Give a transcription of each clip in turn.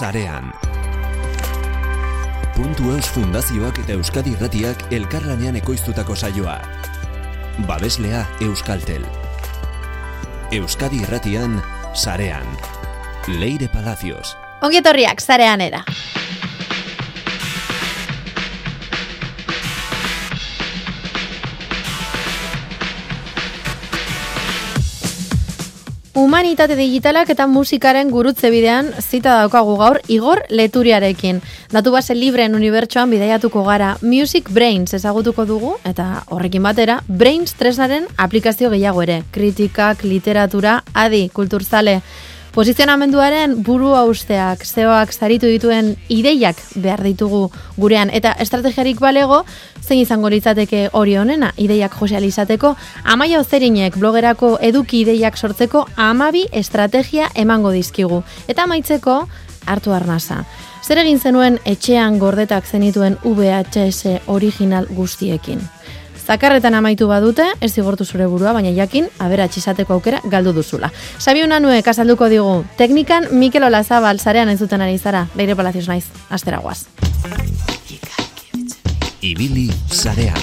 sarean. Puntu Eus Fundazioak eta Euskadi Irratiak elkarlanean ekoiztutako saioa. Babeslea Euskaltel. Euskadi Irratian sarean. Leire Palacios. Ongietorriak zarean era. Humanitate digitalak eta musikaren gurutze bidean zita daukagu gaur Igor Leturiarekin. Datu base libreen unibertsoan bidaiatuko gara Music Brains ezagutuko dugu eta horrekin batera Brains tresnaren aplikazio gehiago ere. Kritikak, literatura, adi, kulturzale. Posizionamenduaren buru usteak, zeoak zaritu dituen ideiak behar ditugu gurean eta estrategiarik balego, zein izango litzateke hori honena, ideiak joseal izateko, amaia ozerinek blogerako eduki ideiak sortzeko amabi estrategia emango dizkigu. Eta amaitzeko, hartu arnasa. Zer egin zenuen etxean gordetak zenituen VHS original guztiekin. Zakarretan amaitu badute, ez zigortu zure burua, baina jakin, abera txizateko aukera galdu duzula. Sabi unanue, kasalduko digu, teknikan Mikel Olazabal zarean ez duten ari zara, beire palazioz naiz, astera guaz. Ibili. Zarean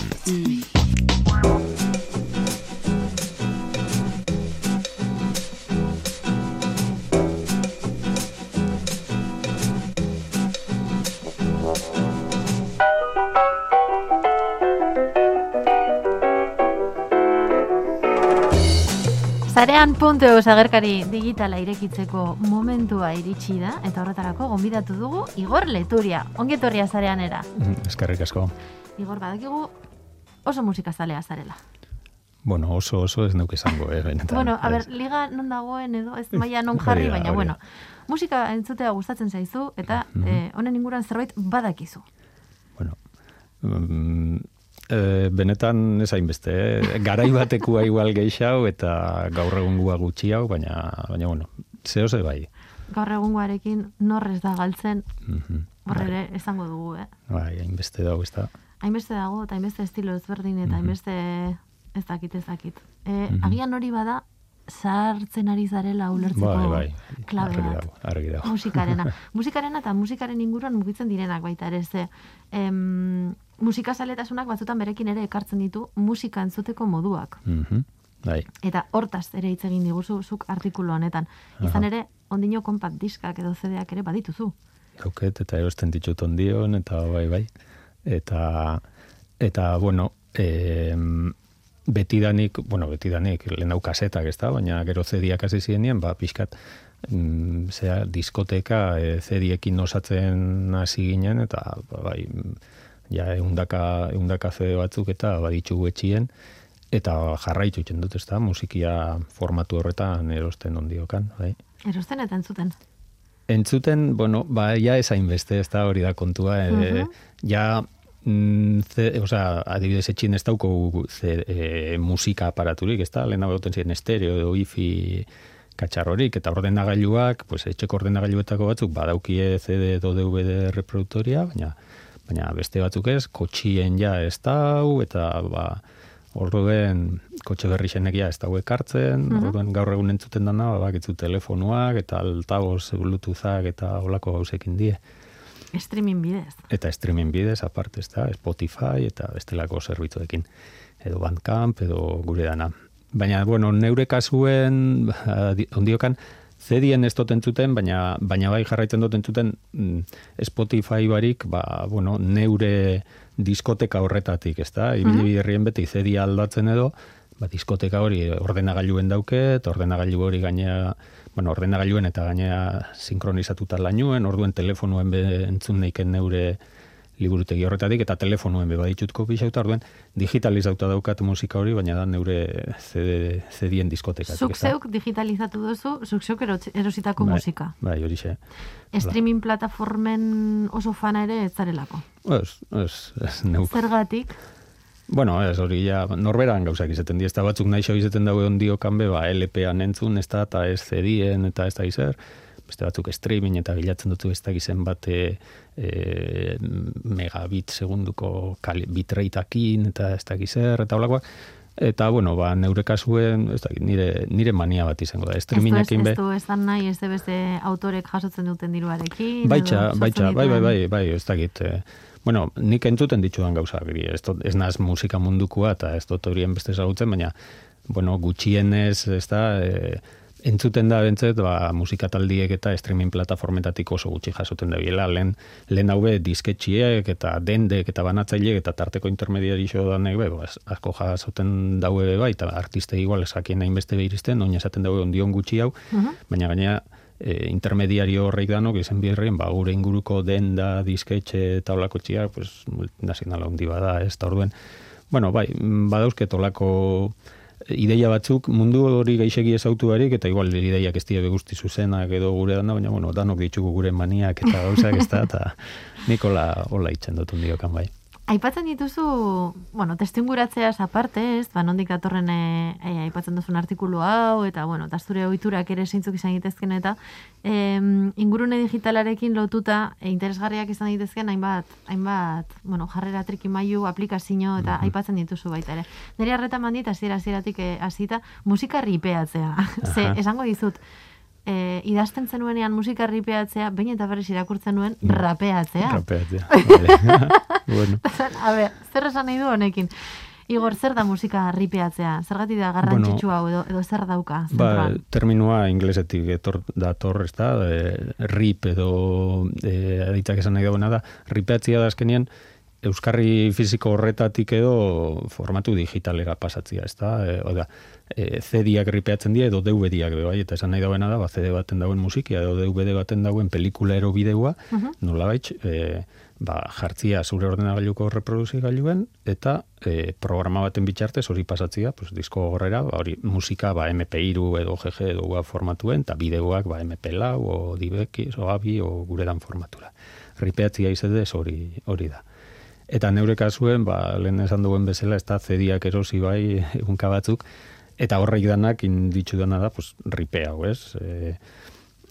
puntu agerkari digitala irekitzeko momentua iritsi da, eta horretarako gonbidatu dugu Igor Leturia, ongetorria zarean era. Eskerrik asko. Igor, badakigu oso musika zalea zarela. Bueno, oso oso ez nuke izango, eh, benetan. Bueno, a ber, liga non dagoen edo ez maila non jarri, baina bueno. Musika entzutea gustatzen zaizu eta eh, honen inguruan zerbait badakizu. Bueno, mm, e, benetan ez hainbeste, eh? garai batekua igual geixau eta gaur egungua gutxi hau, baina, baina bueno, zeo ze bai. Gaur egungoarekin norrez da galtzen, Mhm. hor Bai, ere esango dugu, eh? Bai, hainbeste dago, ez da. Hainbeste dago eta hainbeste estilo ezberdin eta Mhm. hainbeste ez dakit ez dakit. E, Mhm. Agian hori bada sartzen ari zarela ulertzeko Bai, bai, klabe argi bat. dago, argi dago. Musikarena. Musikarena eta musikaren inguruan mugitzen direnak baita ere, ze em, musikazaletasunak batzutan berekin ere ekartzen ditu musika entzuteko moduak. Mhm. Bai, Eta hortaz ere hitz egin diguzu zuk artikulu honetan. Izan Aha. ere, ondino konpat diskak edo CD-ak ere badituzu. dauket eta erosten ditut ondion, eta bai, bai. Eta, eta bueno, e, betidanik, bueno, betidanik, lehen hau kasetak, ez da, baina gero zediak hasi zienien, ba, pixkat, mm, zera, diskoteka e, zediekin osatzen hasi ginen, eta ba, bai, mm, ja, eundaka, eundaka zede batzuk eta baditzu etxien, eta jarraitu itzen dut, ez musikia formatu horretan erosten ondiokan, bai. Erosten eta entzuten. Entzuten, bueno, ba, ja ez hainbeste, ez da hori da kontua. E, Mhm. Ja, mm, ze, osea, adibidez etxin ez dauko ze, e, musika aparaturik, ez da, lehen begoten ziren estereo edo wifi katxarrorik, eta ordenagailuak, pues, etxeko ordenagailuetako batzuk, badaukie CD edo DVD reproduktoria, baina, baina beste batzuk ez, kotxien ja ez dau, eta ba, orduen kotxe berri zenekia ez dago ekartzen, Mhm. orduen gaur egun entzuten dana, ba, bakitzu telefonuak, eta altaboz, bluetoothak, eta olako gauzekin die. Streaming bidez. Eta streaming bidez, aparte, ez da, Spotify, eta bestelako zerbitzuekin, edo Bandcamp, edo gure dana. Baina, bueno, neure kasuen, adi- ondiokan, zedien ez dut entzuten, baina, baina bai jarraitzen dut entzuten mm, Spotify barik, ba, bueno, neure diskoteka horretatik, ez da? Ibili biderrien beti zedia aldatzen edo, ba, diskoteka hori ordenagailuen dauke, eta ordenagailu hori gainea, bueno, ordenagailuen eta gainea sinkronizatuta lainuen, orduen telefonuen be entzun neiken neure liburutegi horretatik, eta telefonuen be baditut kopixauta, orduen digitalizauta daukat musika hori, baina da neure CD, CD-en diskotekatik. Zuk zeuk digitalizatu duzu, zuk zeuk erositako Bai, musika. Bai, hori xe. Streaming plataformen oso fana ere ez zarelako. Ez, ez, ez, neuk. Zergatik, Bueno, ez hori ja, norberan gauzak izaten di, ez da batzuk nahi izaten dago ondio kanbe, ba, LP-an entzun, ez da, eta ez CD-en, eta ez da izer, beste batzuk streaming eta bilatzen dutu ez da gizen bate e, megabit segunduko kali, bitrateakin eta ez da gizer, eta holakoak, Eta, bueno, ba, neure kasuen, ez da, nire, nire mania bat izango da. Streamingekin be. ez du, ez da nahi, ez de beste autorek jasotzen duten diruarekin. Baitxa, baitxa, bai, bai, bai, bai, ez dakit. eh, bueno, nik entzuten ditudan gauzak, hori, ez, dut, ez naz musika mundukoa eta ez dut horien beste ezagutzen, baina, bueno, gutxienez, ez da, e, entzuten da bentzet, ba, musika taldiek eta streaming plataformetatik oso gutxi jasoten da biela, lehen, lehen haube disketxiek eta dendek eta banatzaileek eta tarteko intermediari danek, be, ba, asko jasoten daue bai, eta artiste igual esakien hainbeste behiristen, oin esaten daue ondion gutxi hau, baina gaina e, intermediario horreik danok izen birrien, ba, gure inguruko denda, disketxe eta olako txiak, pues, multinacionala handi bada, ez da orduen. Bueno, bai, mm, badauzket olako ideia batzuk mundu hori gaixegi ezautu barik, eta igual ideiak ez dira guzti zuzenak edo gure dana, baina bueno, danok ditugu gure maniak eta gauzak ez da, eta nikola hola itzen dut diokan bai. Aipatzen dituzu, bueno, testinguratzea aparte, ez, ba, nondik datorren e, e, aipatzen duzun artikulu hau, eta, bueno, eta zure ohiturak ere zeintzuk izan gitezken, eta em, ingurune digitalarekin lotuta e, interesgarriak izan daitezken hainbat, hainbat, bueno, jarrera trikimailu, aplikazio, eta aipatzen dituzu baita ere. Nire harreta mandit, hasiera hasieratik hasita musika ripeatzea. Ze, esango dizut, e, idazten zenuenean musika ripeatzea, baina eta berriz irakurtzen nuen rapeatzea. Rapeatzea. Vale. bueno. A ber, zer esan nahi du honekin? Igor, zer da musika ripeatzea? Zergatik da garrantzitsu hau edo, edo zer dauka? Ba, zentroan? terminua inglesetik etor, dator, ez da, e, rip edo e, esan nahi dagoena da, ripeatzia da azkenien, Euskarri fiziko horretatik edo formatu digitalera pasatzia, ez da? E, oda, e, CD-ak ripeatzen dira edo DVD-ak bai, eta esan nahi dagoena da, ba, CD baten dauen musikia edo DVD baten dauen pelikula ero bideoa, nolabait, e, ba, jartzia zure ordenagailuko reproduzigailuen eta e, programa baten bitxartez hori pasatzia, pues, disko gorrera, ba, hori musika ba, MP3 edo GG edo UAV formatuen, eta bideoak ba, MP4 o DivX o AVI o guredan formatura. Ripeatzia izedez hori, hori da. Eta neure kasuen, ba, lehen esan duen bezala, ez da zediak erosi bai egunka batzuk, eta horreik danak inditzu dana da, pues, ripe hau, ez? E,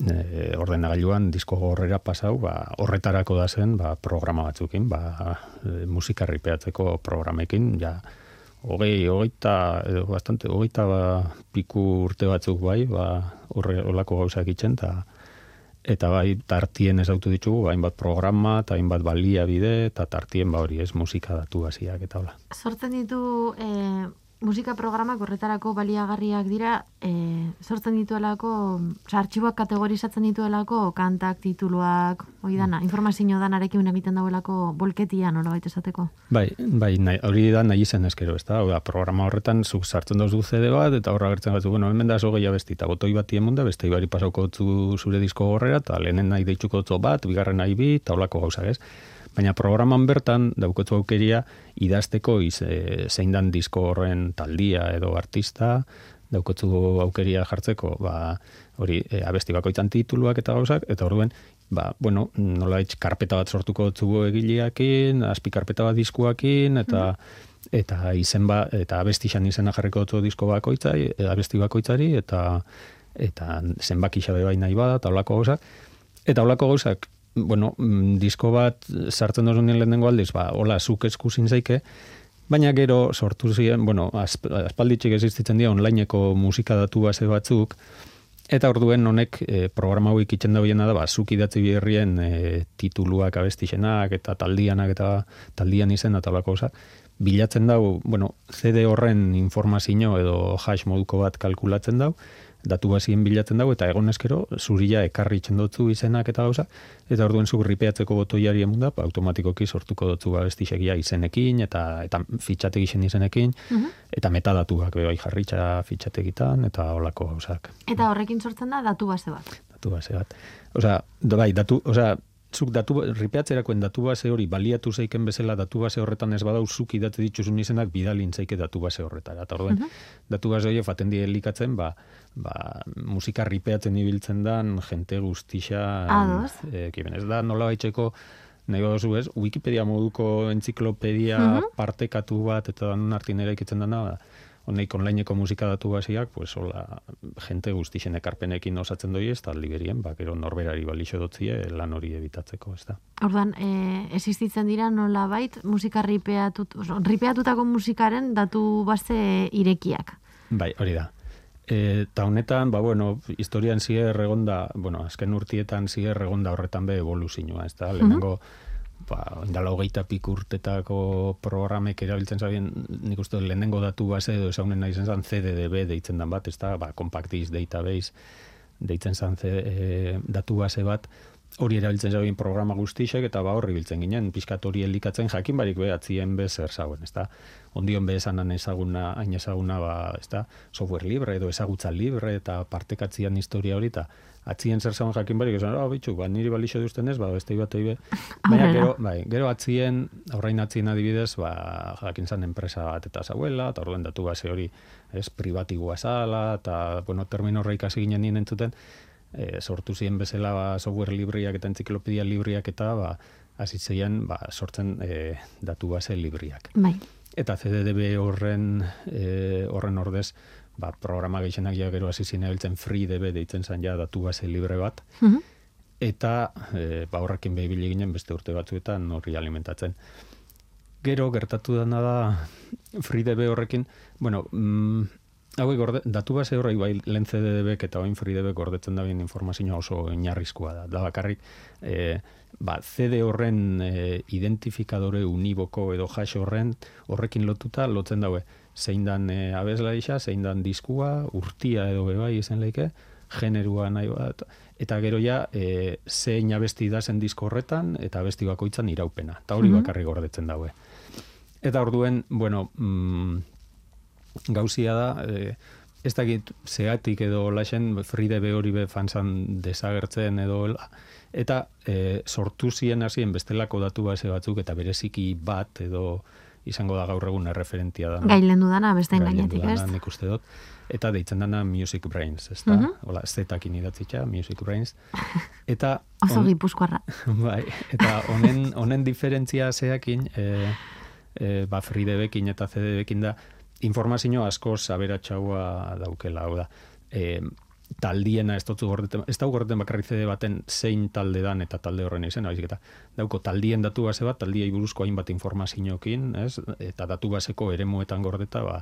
e, ordenagailuan disko gorrera pasau, ba, horretarako da zen, ba, programa batzukin, ba, e, musika ripeatzeko programekin, ja, hogei, hogeita, edo bastante, hogeita ba, piku urte batzuk bai, ba, horre, olako gauzak itzen, eta eta bai tartien ezautu ditugu, ba, hainbat programa eta hainbat baliabide, eta tartien ba hori ez musika datu hasiak eta hola. Sortzen ditu e, musika programak horretarako baliagarriak dira, e, sortzen dituelako, oza, artxiboak kategorizatzen dituelako, kantak, tituluak, hori dana, informazio danarekin egiten dauelako bolketia, nola baita esateko. Bai, bai, nahi, hori da nahi zen eskero, ez da? Hau da, programa horretan zuk sartzen dozu CD bat, eta horra gertzen batzu, bueno, hemen da zo gehiago besti, eta botoi bat emunda, beste ibari pasauko zu zure disko gorrera, eta lehenen nahi deitzuko zu bat, bigarren nahi bi, eta holako gauzak ez. Baina programan bertan daukotzu aukeria idazteko iz, e, zein dan disko horren taldia edo artista, daukotzu aukeria jartzeko, ba, hori e, abesti bakoitzan tituluak eta gauzak, eta orduen, ba, bueno, nola karpeta bat sortuko dutzugu egileakin, azpi karpeta bat diskuakin, eta eta izen ba, eta abestixan izena jarriko dutzu disko bakoitzai, e, abesti bakoitzari, eta eta zenbaki xabe bai nahi bada, eta holako gauzak. Eta holako gauzak, bueno, mm, disko bat sartzen dozunen lehenengo aldiz, ba, hola, zuk eskusin zaike, baina gero sortu ziren, bueno, asp- aspalditxik existitzen dira onlineko musika datu base batzuk, Eta orduen honek e, programa hauek itzen da da, ba, zuk idatzi berrien e, tituluak abestixenak eta taldianak eta taldian izen eta gauzak, bilatzen dau, bueno, CD horren informazio edo hash moduko bat kalkulatzen dau, datu bazien bilatzen dago eta egon eskero zuria ekarri dotzu izenak eta gauza eta orduen zu ripeatzeko botoiari emunda ba, automatikoki sortuko dotzu abestixegia izenekin eta eta fitxategisen izenekin eta metadatuak be bai jarritza fitxategitan eta holako gauzak Eta horrekin sortzen da datu base bat. datu base bat. Osea, da, bai, datu, osea, zuk datu, ripeatzerakoen datu base hori baliatu zeiken bezala datu base horretan ez badau zuk idate dituzun izenak bidalin zeike datu base horretara. Eta orduen, datu base hori faten die elikatzen, ba, ba, musika ripeatzen ibiltzen dan jente guztixa Ados. eh, kiben, ez da nola baitxeko nahi baduzu ez, Wikipedia moduko entziklopedia partekatu bat eta dan artin ere ikitzen dana, ba, honeik onlineko musika datu basiak, pues hola, jente guztixen ekarpenekin osatzen doi ez, eta liberien, ba, gero norberari balixo dotzie lan hori ebitatzeko, ez da. Ordan, e, existitzen dira nola bait, musika ripeatut, oso, ripeatutako musikaren datu base irekiak. Bai, hori da. Eta honetan, ba, bueno, historian zier egonda, bueno, azken urtietan zier egonda horretan be evoluzioa, ez da, lehenengo, ba, indala hogeita pikurtetako programek erabiltzen zabien, nik uste lehenengo datu base edo esaunen nahi zen CDDB deitzen dan bat, ez da, ba, Compact Database deitzen zan e, datu base bat, hori erabiltzen zabien programa guztisek, eta ba horri biltzen ginen, pixkat hori elikatzen jakin barik behatzien be zer zauen, ez da, ondion be esanan ezaguna, hain ezaguna, ba, ez da, software libre edo ezagutza libre, eta partekatzian historia hori, eta atzien zer zauen jakin barik, esan, oh, bitxu, ba, niri balixo duzten ez, ba, beste bat be. Baina, gero, bai, gero atzien, aurrain atzien adibidez, ba, jakin zan enpresa bat eta zauela, eta orduen datu base hori, ez, privatikoa zala, eta, bueno, termino horreik hasi ginen nien entzuten, e, sortu ziren bezala ba, software libriak eta entziklopedia libriak eta ba, hasi ba, sortzen e, datu base libriak. Bai. Eta CDDB horren e, horren ordez, ba, programa gehienak ja gero hasi biltzen FreeDB deitzen zen ja datu base libre bat. Mhm. Eta e, ba, horrekin behibili ginen beste urte batzuetan horri alimentatzen. Gero gertatu dena da FreeDB horrekin, bueno, mm, hau gorde, datu base horrei bai lehen CDDB eta oin FreeDB gordetzen da bien informazioa oso inarrizkoa da. Da bakarrik, e, ba, CD horren e, identifikadore uniboko edo hash horren horrekin lotuta lotzen daue zein dan e, abeslaisa, zein dan diskua, urtia edo bebai izen leike, generua nahi bat, eta gero ja, e, zein abesti da zen disko horretan, eta abesti bakoitzan iraupena. Eta hori mm bakarri gordetzen daue. Eta orduen, bueno, mm, gauzia da, e, ez dakit zeatik edo lasen fride hori be fanzan desagertzen edo eta e, sortu ziren hasien bestelako datu base batzuk eta bereziki bat edo izango da gaur egun erreferentia da. Gailen dudana, beste gainetik, ez? Nik uste dut. Eta deitzen dana Music Brains, ez da? Mm -hmm. Ola, zetakin idatzitza, Music Brains. Eta... Oso on, gipuzkoarra. Bai, eta honen, honen diferentzia zeakin, e, e, ba, FreeDBekin eta CDBekin da, informazio asko saberatxaua daukela, hau da. E, taldiena ez dut gordeten, ez dut gordeten bakarri CD baten zein talde dan eta talde horren izen, haizik eta dauko taldien datu base bat, taldiei buruzko hainbat informazioekin, ez? eta datu baseko eremuetan gordeta, ba,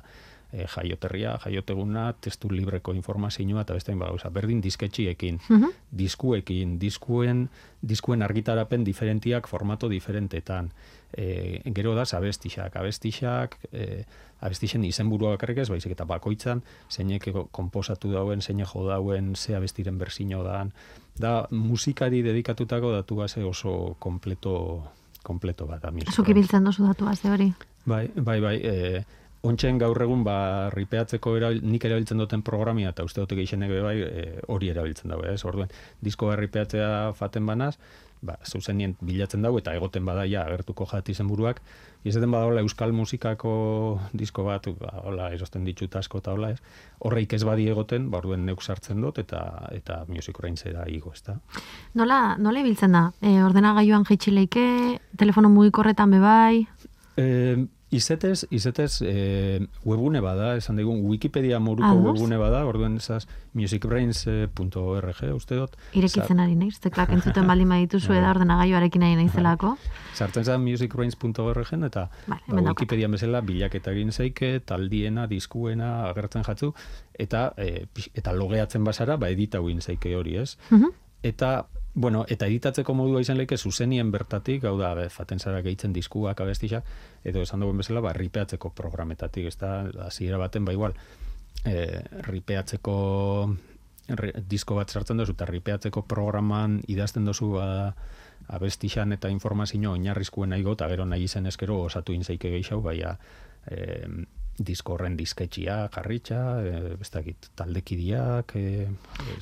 e, jaioterria, jaioteguna, testu libreko informazioa, eta beste ba, berdin disketxiekin, uh diskuekin, diskuen, diskuen argitarapen diferentiak formato diferentetan, e, gero da, abestixak, abestixak, e, abestixen izenburua bakarrik ez, baizik eta bakoitzan, zeinek komposatu dauen, zeinek jo dauen, ze abestiren berzino daan. Da, musikari dedikatutako datu base oso kompleto, kompleto bat. Zuk ibiltzen dozu datu base hori? Bai, bai, bai. E, Ontsen gaur egun ba ripeatzeko erabil, nik erabiltzen duten programia eta uste dute gehienek bai e, hori erabiltzen dago, ez? Orduen disko ripeatzea faten banaz, ba, zeuzenien bilatzen dago eta egoten badaia agertuko jati zenburuak. Izaten bada euskal musikako disko bat, ba, hola, erosten ditut asko eta hola, ez? Horreik ez badi egoten, ba, orduen neuk sartzen dut eta eta music orain zera igo, ez da? Nola, nola ibiltzen da? E, ordenagailuan jaitxileike, telefono mugikorretan bebai? E, Izetez, izetez e, webune bada, esan digun, Wikipedia moruko Ados. webune bada, orduen esaz musicbrains.org, uste dut. Irekitzen ari nahi, teklak entzuten baldin baditu zu eda ordenagailuarekin nahi nahi zelako. Sartzen zan musicbrains.org eta vale, ba, Wikipedia bezala bilaketa egin zeike, taldiena, diskuena, agertzen jatzu, eta e, eta logeatzen basara, ba edita egin zeike hori, ez? Uh Eta Bueno, eta editatzeko modua izan leke zuzenien bertatik, hau da, faten zara gehitzen diskuak abestixak, edo esan dugu bezala, ba, ripeatzeko programetatik, ez da, hasiera baten, ba, igual, e, ripeatzeko disko bat sartzen duzu, eta ripeatzeko programan idazten duzu, ba, abestixan eta informazio oinarrizkuen nahi gota, gero nahi izen eskero osatu inzaike gehiago, baina, e, diskorren disketxia, jarritxa, e, bestakit, taldekidiak. E,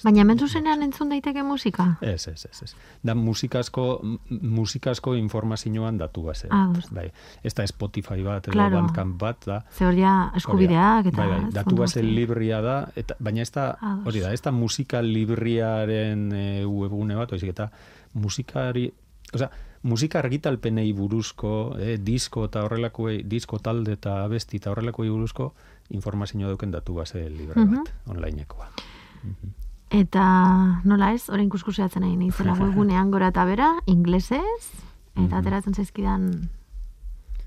Baina hemen zuzenean entzun daiteke musika? Ez, ez, ez, ez. Da musikasko, musikasko informazioan datu bat ah, bai. Ez da Spotify bat, edo claro. Bandcamp bat, da. Ze hori eskubideak, eta... Bai, bai, datu bat libria da, eta, baina ez da, hori da, ez da musika libriaren e, webgune bat, oizik, eta musikari osea, musika argitalpenei buruzko, eh, disko eta horrelakoei, disko talde eta abesti eta horrelakoei buruzko informazio dauken datu base libre Mhm. bat, onlineekoa. Eta nola ez, orain kuskuseatzen nahi nintzela webgunean gora eta bera, inglesez, eta Mhm. ateratzen zaizkidan,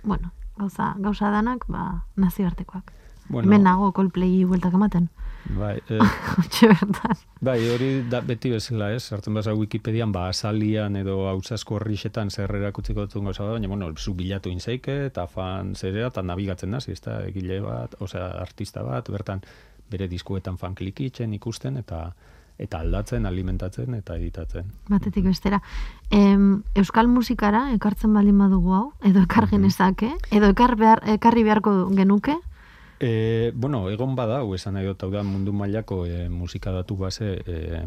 bueno, gauza, gauza danak, ba, nazioartekoak. Bueno, Hemen nago Coldplay bueltak ematen. Bai, eh, bai, hori da, beti bezala, ez? Sartzen baza Wikipedian, ba, asalian edo hautsasko horrixetan zer erakutziko dutun gauza baina, bueno, zu bilatu inzeike, eta fan zera, eta nabigatzen da, egile bat, osea, artista bat, bertan bere diskuetan fan klikitzen ikusten, eta eta aldatzen, alimentatzen, eta editatzen. Batetik bestera. Em, Euskal musikara ekartzen baldin badugu hau, edo ekar genezake, edo ekar behar, ekarri beharko genuke, E, bueno, egon bada, esan nahi dut, hau da mundu mailako e, musika datu base e,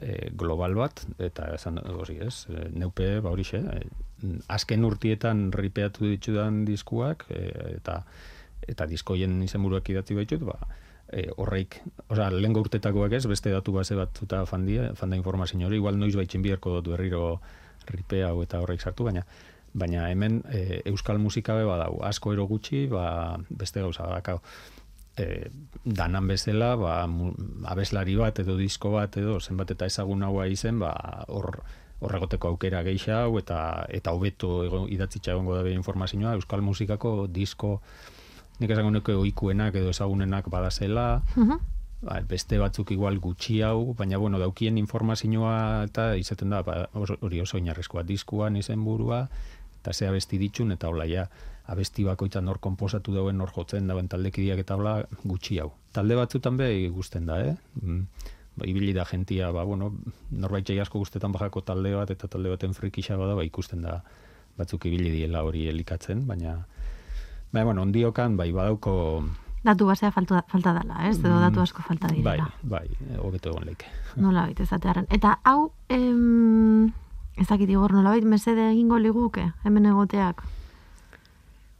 e, global bat, eta esan hori ez, e, neupe, ba horixe, e, azken urtietan ripeatu ditudan diskuak, e, eta eta diskoien izenburuak idatzi baitut, ba, e, horreik, osea, lehen urtetakoak ez, beste datu base bat eta fandia, fanda informazio hori, igual noiz baitzen biherko dut berriro ripe hau eta horreik sartu, baina baina hemen e, euskal musika be badau, asko ero gutxi, ba, beste gauza dakau. E, danan bezala, ba, abeslari bat edo disko bat edo zenbat eta ezagun haua izen, ba, hor horregoteko aukera geixa hau eta eta hobeto idatzitza egongo da informazioa. Euskal musikako disko nik esango nuke ohikuenak edo ezagunenak badazela, ba, beste batzuk igual gutxi hau, baina bueno, daukien informazioa eta izaten da ba, hori oso oinarrizkoa. Diskuan izenburua eta ze abesti ditxun eta hola ja abesti bakoitzan nor konposatu dauen nor jotzen dauen taldekideak eta hola gutxi hau. Talde batzutan be gusten da, eh? Mm, Ba, ibili da jentia, ba, bueno, norbait jai asko guztetan bajako talde bat eta talde baten frikixa bada, ba, ikusten da batzuk ibili diela hori elikatzen, baina Baina, bueno, ondiokan, bai, badauko... datu basea falta, falta dela, ez? Edo datu asko falta Bai, direla. bai, hobeto egon leike. Nola baita ezatearen. Eta hau, em, ez dakit igor, nola mesede egingo liguke, hemen egoteak.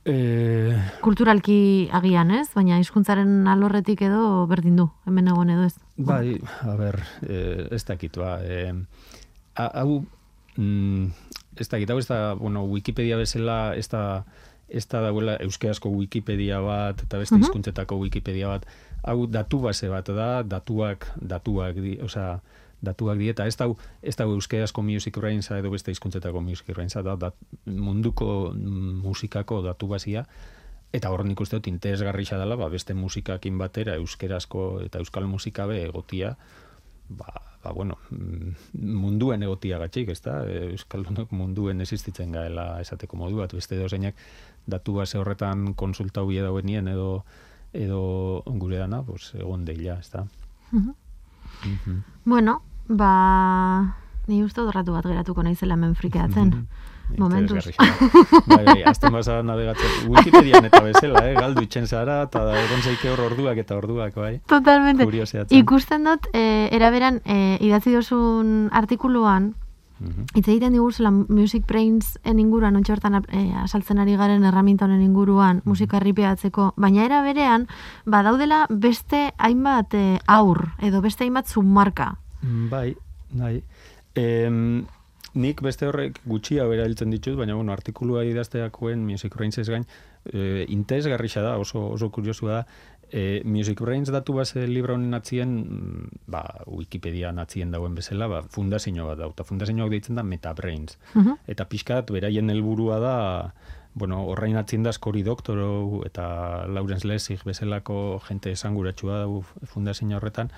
E, Kulturalki agian, ez? Baina hizkuntzaren alorretik edo berdin du, hemen egon edo ez. bai, a ber, e, ez dakit, ba, e, a- hau, mm, ez dakit, hau ez da, bueno, Wikipedia bezala, ez da, ez da dauela euskerazko Wikipedia bat, eta beste Mhm. hizkuntzetako Wikipedia bat, hau datu base bat da, datuak, datuak, di, osea, datuak di, eta ez da, ez da euskerazko music brainsa edo beste hizkuntzetako music brainsa, da, da munduko musikako datu basia, Eta hor nik dut interesgarrixa dela, ba, beste musikakin batera euskerazko eta euskal musika be egotia, ba, ba bueno, mm, munduen egotia gatxik, ez da? Euskaldunok munduen existitzen gaela esateko modu bat, beste dozeinak datu base horretan konsulta hubie dauenien edo edo gure dana, pues, egon deila, ez da? Mhm. Mhm. Bueno, ba, ni uste ratu bat geratuko naizela hemen frikeatzen. Momentuz. Interesgarrixa. bai, bai, azten basa navegatzen. Wikipedian eta bezala, eh? galdu itxen zara, eta egon zaike hor orduak eta orduak, bai. Totalmente. Kurioseatzen. Ikusten dut, e, eraberan, e, idatzi dozun artikuluan, Mhm. Hitz egiten diguzela Music Brains en inguruan, ontsa hortan e, asaltzen ari garen erraminta honen inguruan, musika ripeatzeko, baina era berean, badaudela beste hainbat e, aur, edo beste hainbat submarka. Bai, bai. Em, nik beste horrek gutxi hau erabiltzen ditut, baina bueno, artikulua idazteakoen Music Brains ez gain, e, interesgarrixa da, oso, oso kuriosua da, e, Music Brains datu base libra honen atzien, mm, ba, Wikipedia atzien dauen bezala, ba, fundazio bat da, fundazio deitzen da MetaBrains. Mhm. Eta pixkat, beraien helburua da, bueno, horrein atzien da skori doktoro eta Lawrence Lessig bezalako jente esanguratsua da fundazio horretan,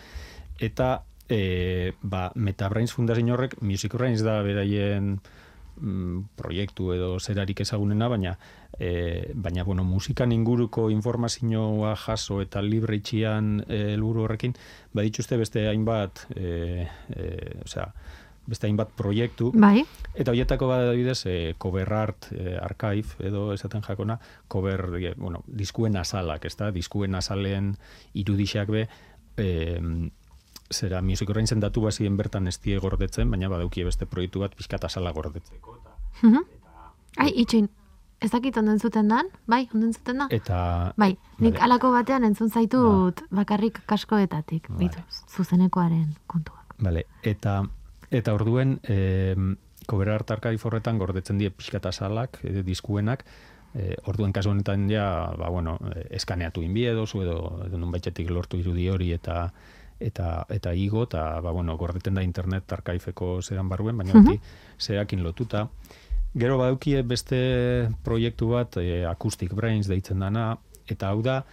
eta e, ba, MetaBrains fundazio horrek, Music Brains da beraien mm, proiektu edo zerarik ezagunena, baina e, baina bueno, musikan inguruko informazioa jaso eta libre itxian e, helburu horrekin, badituzte beste hainbat e, e, osea, beste hainbat proiektu, Bai, Eta horietako bat adibidez, e, cover art e, archive edo esaten jakona, cover, e, bueno, diskuen azalak, ez da? Diskuen azalen irudixak be, e, zera, music orain datu bazien bertan ez die gordetzen, baina badaukie beste proiektu bat pixkat azala gordetzeko. Mhm. Ai, itxoin, ez dakit onden zuten dan? Bai, onden zuten da? Eta, Bai, nik Vale. Ba. alako batean entzun zaitut bakarrik kaskoetatik, Vale. bitu, zuzenekoaren kontuak. Vale, eta eta orduen e, Discover Art Archive horretan gordetzen die pixkata salak, e, diskuenak, e, orduen kasu honetan ja, ba, bueno, eskaneatu inbie dozu edo, edo nun lortu irudi hori eta eta eta igo eta ba, bueno, gordeten da internet arkaifeko zeran barruen, baina uh -huh. lotuta. Gero badaukie beste proiektu bat, e, Acoustic Brains deitzen dana, eta hau da,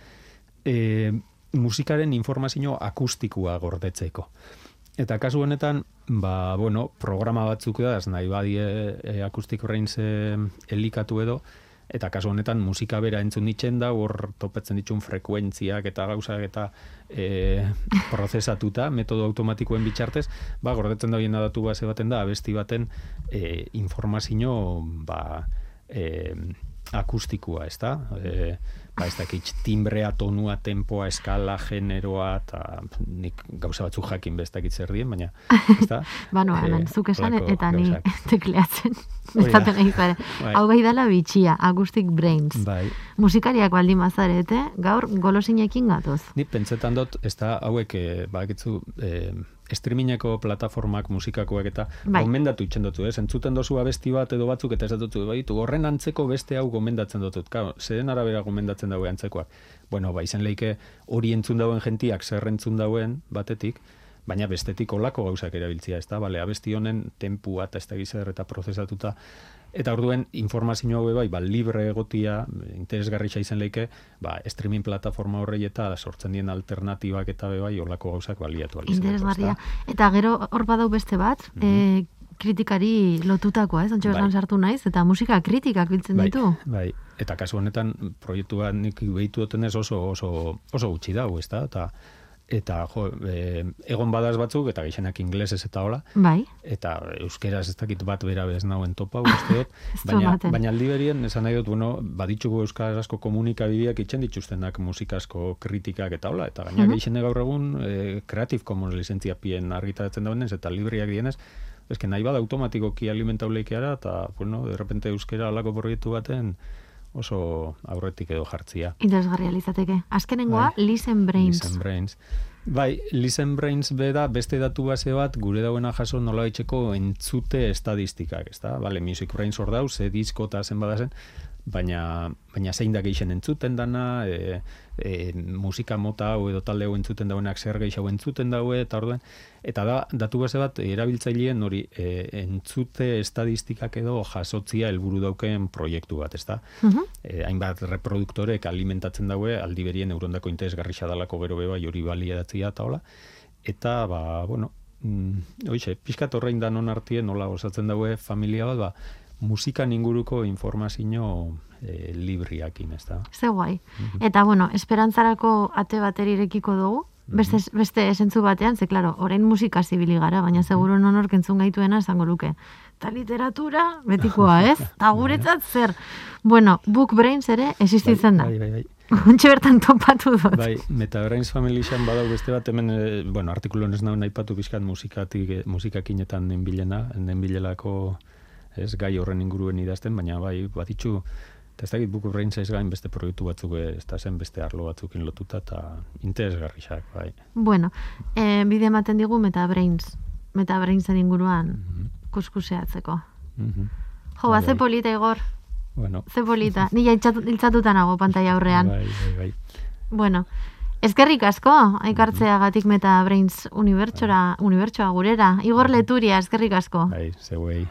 e, musikaren informazio akustikoa gordetzeko. Eta kasu honetan, ba, bueno, programa batzuk da, nahi badie e, Acoustic Brains e, elikatu edo, eta kasu honetan musika bera entzun ditzen da, hor topetzen ditun frekuentziak eta gauzak eta e, prozesatuta, metodo automatikoen bitxartez, ba, gordetzen da bien datu base baten da, abesti baten e, informazio ba, e, akustikoa, ez da? E, ba, ez dakit, timbrea, tonua, tempoa, eskala, generoa, eta nik gauza batzuk jakin bestakit zer dien, baina, ez da? ba, no, hemen, zuk esan eta ni tekleatzen. Bestaten egin bai. Hau bai dala bitxia, Agustic Brains. Bai. Musikariak baldi mazarete, gaur golosinekin gatoz. Ni pentsetan dut, ez da, hauek, eh, ba, eh, streamingeko plataformak musikakoak eta bai. gomendatu itzen dutu, ez? Entzuten dozu abesti bat edo batzuk eta ez dutu, bai, horren antzeko beste hau gomendatzen dutut. Claro, zeren arabera gomendatzen daue antzekoak. Bueno, ba, izan leike hori entzun dauen jentiak zer entzun dauen batetik, baina bestetik olako gauzak erabiltzia, ez da? Bale, abesti honen tempua eta ez da gizar eta prozesatuta Eta orduen informazio hau bai, ba, libre egotia, interesgarri izan leike, ba, streaming plataforma horrei eta sortzen dien alternatibak eta bai, olako gauzak baliatu alizateko. Interesgarria. Eta gero hor badau beste bat, mm kritikari lotutakoa, ez? Ontsa bai. sartu naiz, eta musika kritikak biltzen bai, ditu. Bai, eta kasu honetan, proiektua nik behitu ez oso, oso, oso gutxi dago, ez da? Eta, eta jo, e, egon badaz batzuk eta gehienak inglesez eta hola. Bai. Eta euskeraz ez dakit bat bera bez nauen topa usteot, baina baina aldi berien esan nahi dut, bueno, baditzuko euskaraz asko komunikabideak itzen dituztenak musikasko kritikak eta hola eta gaina uh -huh. gaur egun e, Creative Commons lizentzia pien argitaratzen daunez eta libriak dienez, eske nahi bada automatikoki alimentau leikiara eta bueno, de repente euskera alako proiektu baten oso aurretik edo jartzia. Interesgarria lizateke. Azkenengoa, bai. Listen Brains. Listen Brains. Bai, Listen Brains beda beste datu base bat gure dauena jaso nola entzute estadistikak, ezta? Vale, Music Brains hor dauz, ze disko eta zen badazen, baina, baina zein da geixen entzuten dana, e, e, musika mota hau edo talde hau entzuten dauenak zer geixau entzuten daue, eta orduen, eta da, datu base bat, erabiltzaileen hori e, entzute estadistikak edo jasotzia helburu dauken proiektu bat, ezta? Uh -huh. e, hainbat reproduktorek alimentatzen daue, aldi berien eurondako interesgarri dalako gero beba, jori bali edatzia eta hola, eta, ba, bueno, mm, oixe, pixkat horrein da non artien, nola osatzen daue familia bat, ba, musikan inguruko informazio e, libriakin, ez da? Ze guai. Mhm. Eta, bueno, esperantzarako ate bateri irekiko dugu, mhm. beste, beste esentzu batean, ze, klaro, orain musika zibili gara, baina non hor kentzun gaituena esango luke. Ta literatura, betikoa, ez? Ta guretzat zer. Bueno, Book Brains ere existitzen da. Bai, bai, bai. Ontxe bertan topatu dut. Bai, Meta Brains Family xan badau beste bat, hemen, e, bueno, artikulo ez nahi patu bizkat musikatik, eh, musikakinetan nenbilena, nenbilelako ez gai horren inguruen idazten, baina bai, batitxu, eta ez dakit buku brain gain beste proiektu batzuk, eh, ez da zen beste arlo batzukin lotuta, eta interesgarri bai. Bueno, e, bide ematen digu Meta Brains, Meta Brainsen inguruan mm -hmm. kuskuseatzeko. Mm -hmm. Jo, ba, ze bai. polita, Igor. Bueno. Ze polita. Ni ja iltzatuta nago pantaia aurrean. Bai, bai, bai. Bueno, Ezkerrik asko, aikartzea gatik meta brains unibertsora, unibertsoa gurera. Igor Leturia, ezkerrik asko. Bai, zeuei.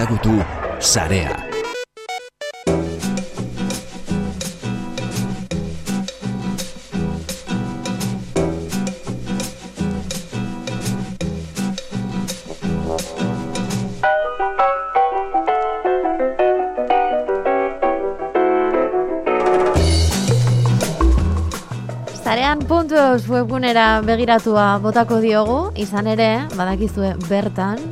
Ezagutu sarea. Zarean puntuz webgunera begiratua botako diogu, izan ere, badakizue bertan,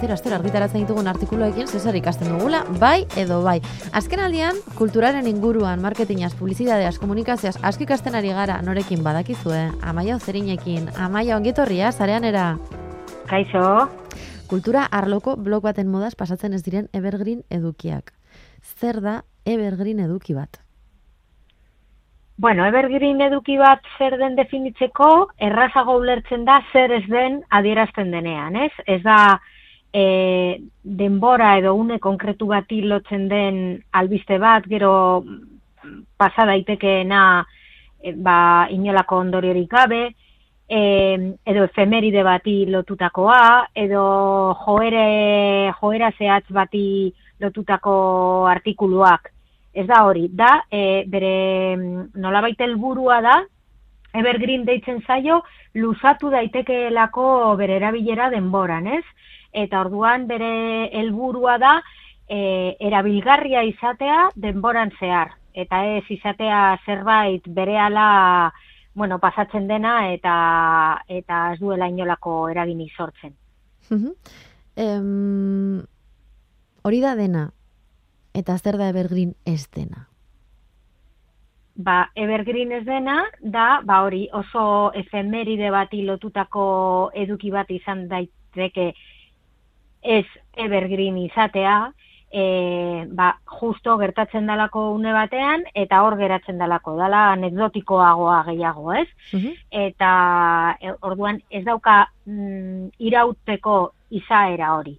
astero, astero argitaratzen ditugun artikuluekin zesar ikasten dugula, bai edo bai. Azken aldian, kulturaren inguruan, marketingaz, publizitateaz, komunikazioaz, aski ikasten ari gara norekin badakizue, amaia zerinekin, amaia ongetorria, zarean era. Kaixo. Kultura arloko blog baten modaz pasatzen ez diren evergreen edukiak. Zer da evergreen eduki bat? Bueno, evergreen eduki bat zer den definitzeko, errazago ulertzen da zer ez den adierazten denean, ez? Ez da, e, denbora edo une konkretu bati lotzen den albiste bat, gero pasa daitekeena e, ba, inolako ondoriorik gabe, e, edo efemeride bati lotutakoa, edo joere, joera zehatz bati lotutako artikuluak. Ez da hori, da, e, bere nolabait helburua da, Evergreen deitzen zaio, luzatu daitekeelako bere erabilera denboran, ez? Eta orduan bere helburua da e, erabilgarria izatea denboran zehar eta ez izatea zerbait berehala bueno, pasatzen dena eta eta ez duela inolako eragini sortzen. em, hori da dena eta zer da Evergreen ez dena? Ba, Evergreen ez dena, da, ba hori, oso efemeride bati lotutako eduki bat izan daiteke ez evergreen izatea, e, ba, justo gertatzen dalako une batean, eta hor geratzen dalako, dala anekdotikoagoa gehiago, ez? Mhm. Eta e, orduan ez dauka mm, irauteko izaera hori.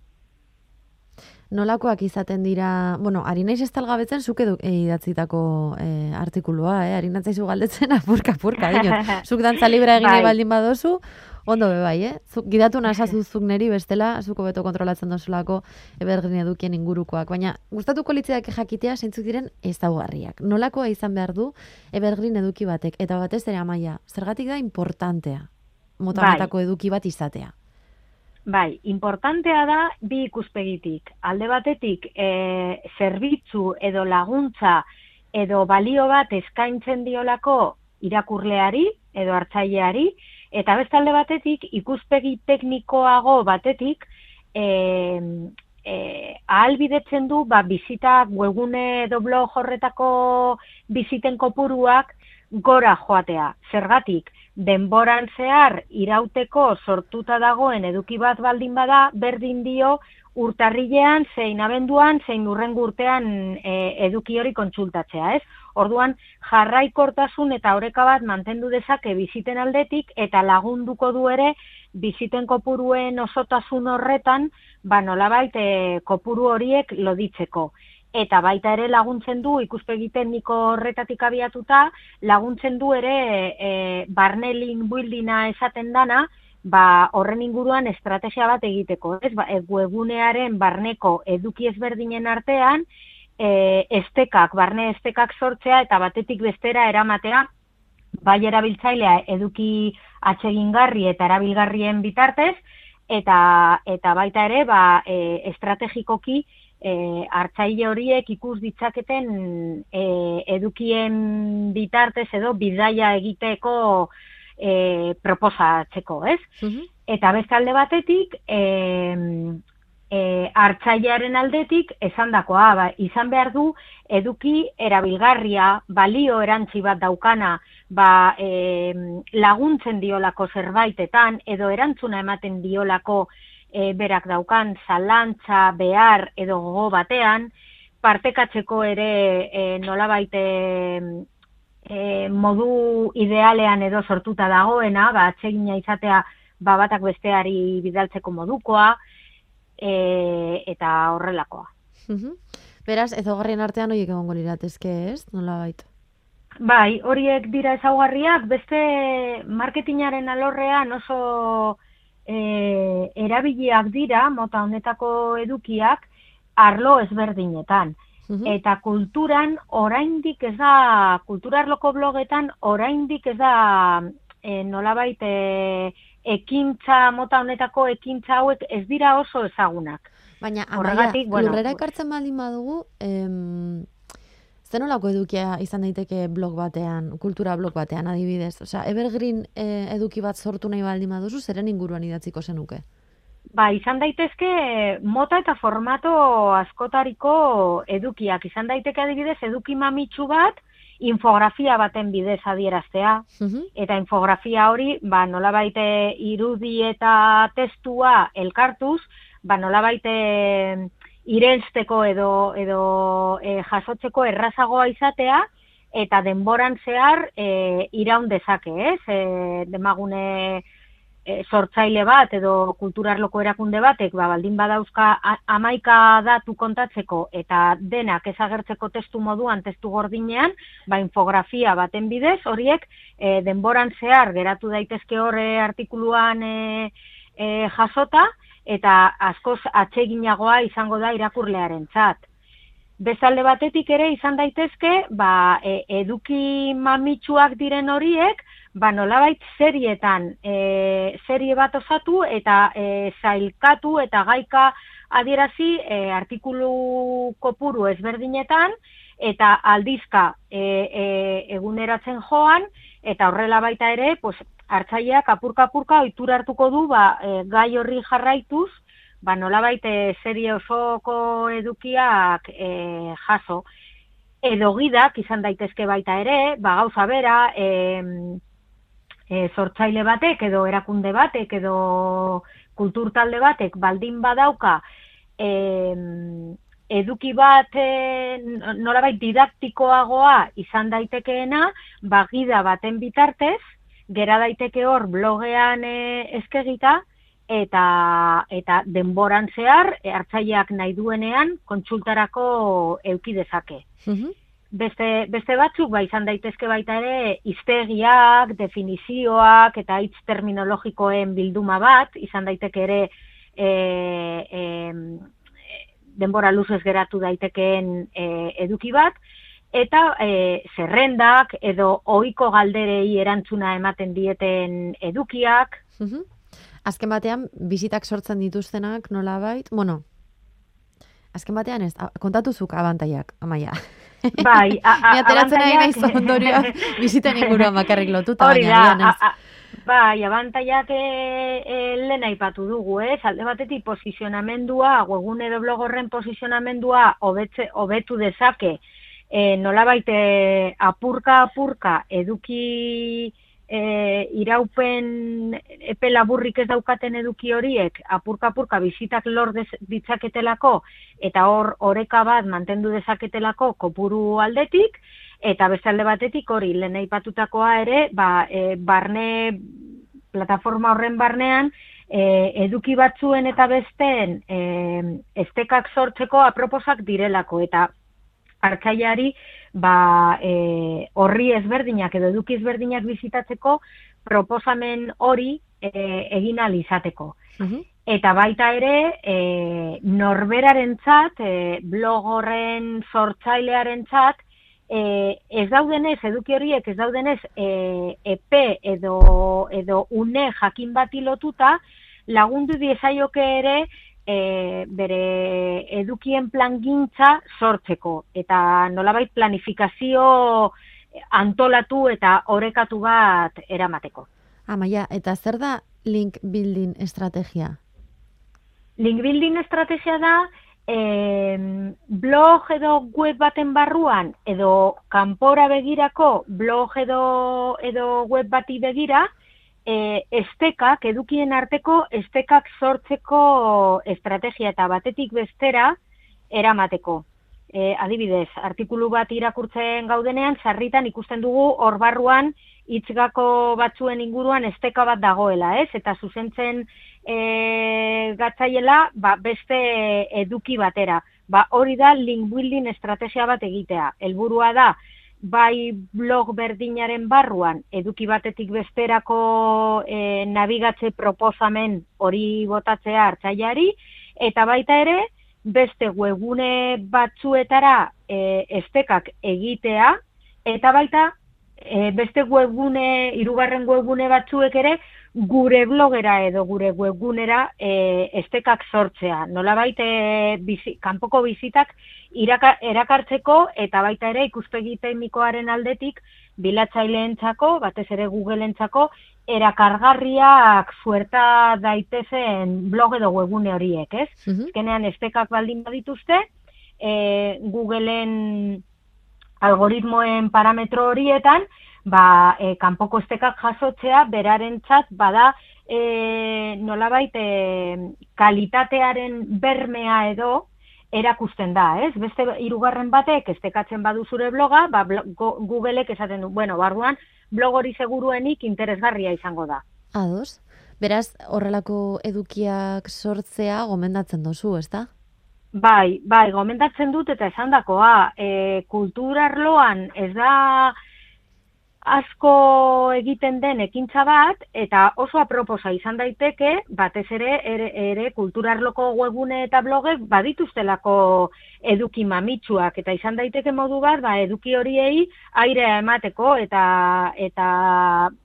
Nolakoak izaten dira, bueno, ari naiz ez talgabetzen zuk edu e, idatzitako e, artikulua, eh? ari galdetzen apurka, apurka, zuk dantza libra egin bai. baldin badozu, Ondo be bai, eh? Zuk gidatu nasazu zuk neri bestela, zuko beto kontrolatzen dozulako ebergrin edukien ingurukoak. Baina, gustatuko litzeak jakitea zeintzuk diren ez daugarriak. Nolakoa izan behar du ebergrin eduki batek? Eta batez ere amaia, zergatik da importantea mota bai. eduki bat izatea? Bai, importantea da bi ikuspegitik. Alde batetik, e, zerbitzu edo laguntza edo balio bat eskaintzen diolako irakurleari edo hartzaileari, Eta bestalde batetik, ikuspegi teknikoago batetik, e, e, ahalbidetzen du, ba, bizita webune edo blog horretako biziten kopuruak gora joatea. Zergatik, denboran zehar irauteko sortuta dagoen eduki bat baldin bada, berdin dio urtarrilean, zein abenduan, zein urren urtean e, eduki hori kontsultatzea, ez? Orduan jarraikortasun eta oreka bat mantendu dezake biziten aldetik eta lagunduko du ere biziten kopuruen osotasun horretan, ba nolabait e, kopuru horiek loditzeko. eta baita ere laguntzen du ikuspegi tekniko horretatik abiatuta laguntzen du ere e, barne link buildinga esaten dana ba, horren inguruan estrategia bat egiteko, ez? Ba, e, webunearen barneko eduki ezberdinen artean e, estekak, barne estekak sortzea eta batetik bestera eramatea bai erabiltzailea eduki atsegingarri eta erabilgarrien bitartez eta eta baita ere ba, e, estrategikoki e, hartzaile horiek ikus ditzaketen e, edukien bitartez edo bidaia egiteko e, proposatzeko, ez? Mm Eta bestalde batetik, e, e, hartzailearen aldetik, esan dakoa, ba, izan behar du, eduki erabilgarria, balio erantzi bat daukana, ba, e, laguntzen diolako zerbaitetan, edo erantzuna ematen diolako e, berak daukan zalantza, behar edo gogo batean, partekatzeko ere e, nolabait e, modu idealean edo sortuta dagoena, ba, atsegina izatea ba, batak besteari bidaltzeko modukoa, e, eta horrelakoa. Beraz, ezogarrien artean horiek egongo liratezke ez, nola Bai, horiek dira ezaugarriak, beste marketingaren alorrean oso e, erabiliak dira, mota honetako edukiak, arlo ezberdinetan. Eta kulturan oraindik ez da, kulturarloko blogetan oraindik ez da e, nolabait e, ekintza, mota honetako ekintza hauek ez dira oso ezagunak. Baina, amaia, bueno, lurrera ekartzen baldin badugu, em, zen olako edukia izan daiteke blog batean, kultura blog batean adibidez? Osea, evergreen e, eduki bat sortu nahi baldin baduzu, zeren inguruan idatziko zenuke? Ba, izan daitezke mota eta formato askotariko edukiak. Izan daiteke adibidez eduki mamitsu bat, infografia baten bidez adieraztea, eta infografia hori, ba, nola baite irudi eta testua elkartuz, ba, nola baite irelsteko edo, edo e, jasotzeko errazagoa izatea, eta denboran zehar e, iraun dezake, ez? E, demagune e, sortzaile bat edo kulturarloko erakunde batek, ba, baldin badauzka amaika datu kontatzeko eta denak ezagertzeko testu moduan, testu gordinean, ba, infografia baten bidez, horiek e, denboran zehar geratu daitezke horre artikuluan e, e, jasota, eta askoz atseginagoa izango da irakurlearen txat. Bezalde batetik ere izan daitezke, ba, e, eduki mamitsuak diren horiek, ba, nolabait serietan, e, serie bat osatu eta e, zailkatu eta gaika adierazi e, artikulu kopuru ezberdinetan, eta aldizka e, e, eguneratzen joan, eta horrela baita ere, pues, hartzaileak apurka-apurka oitura hartuko du ba, e, gai horri jarraituz, ba, nolabait e, serie osoko edukiak e, jaso. Edo gidak izan daitezke baita ere, ba, gauza bera, e, e, sortzaile batek edo erakunde batek edo kultur talde batek baldin badauka e, eduki bat e, nolabait didaktikoagoa izan daitekeena, ba, gida baten bitartez, gera daiteke hor blogean e, eskegita eta eta denboran zehar hartzaileak nahi duenean kontsultarako euki dezake. Beste, beste batzuk ba izan daitezke baita ere iztegiak, definizioak eta hitz terminologikoen bilduma bat izan daiteke ere e, e, denbora luzez geratu daitekeen e, eduki bat eta e, zerrendak edo ohiko galderei erantzuna ematen dieten edukiak. Azken batean, bizitak sortzen dituztenak nolabait, bueno, azken batean ez, kontatuzuk abantaiak, amaia. Bai, abantaiak... nahi nahi ondorioa, biziten inguruan bakarrik lotuta, Hori baina da, Bai, abantaiak e, e, lehen aipatu dugu, eh? Alde batetik posizionamendua, webun edo blogorren posizionamendua hobetze, hobetu dezake, e, nola baite apurka apurka eduki e, iraupen epe laburrik ez daukaten eduki horiek apurka apurka bizitak lor ditzaketelako eta hor oreka bat mantendu dezaketelako kopuru aldetik eta beste alde batetik hori lehen aipatutakoa ere ba, e, barne plataforma horren barnean e, eduki batzuen eta besteen e, estekak sortzeko aproposak direlako eta hartzaileari ba, e, horri ezberdinak edo eduki ezberdinak bizitatzeko proposamen hori e, egin izateko. Mhm. Eta baita ere, e, norberaren txat, e, blog horren sortzailearen txat, e, ez daudenez, eduki horiek ez daudenez, e, EP edo, edo une jakin bati lotuta, lagundu diezaioke ere, e, bere edukien plangintza sortzeko. Eta nolabait planifikazio antolatu eta orekatu bat eramateko. Amaia, eta zer da link building estrategia? Link building estrategia da, e, blog edo web baten barruan, edo kanpora begirako blog edo, edo web bati begira, e, estekak, edukien arteko, estekak sortzeko estrategia eta batetik bestera eramateko. E, adibidez, artikulu bat irakurtzen gaudenean, sarritan ikusten dugu hor barruan itzgako batzuen inguruan esteka bat dagoela, ez? Eta zuzentzen e, gatzaiela ba, beste eduki batera. Ba, hori da link building estrategia bat egitea. Helburua da, bai blog berdinaren barruan eduki batetik besterako e, nabigatze proposamen hori botatzea hartzaileari eta baita ere beste webgune batzuetara e, estekak egitea eta baita e, beste webgune, hirugarren webgune batzuek ere gure blogera edo gure webgunera e, estekak sortzea. Nola baite bizi, kanpoko bizitak iraka, erakartzeko eta baita ere ikuspegi teknikoaren aldetik bilatzaileentzako, batez ere Googleentzako erakargarriak suerta daitezen blog edo webgune horiek, ez? Mm estekak baldin badituzte, e, Googleen algoritmoen parametro horietan, ba, e, kanpoko estekak jasotzea beraren txat, bada e, nolabait e, kalitatearen bermea edo erakusten da, ez? Beste hirugarren batek estekatzen badu zure bloga, ba, Googleek esaten du, bueno, barruan, blog hori seguruenik interesgarria izango da. Ados, beraz, horrelako edukiak sortzea gomendatzen dozu, ez da? Bai, bai, gomendatzen dut eta esan dakoa, e, kulturarloan ez da asko egiten den ekintza bat eta oso aproposa izan daiteke batez ere ere, ere kulturarloko webune eta blogek badituztelako eduki mamitsuak eta izan daiteke modu bat ba eduki horiei airea emateko eta eta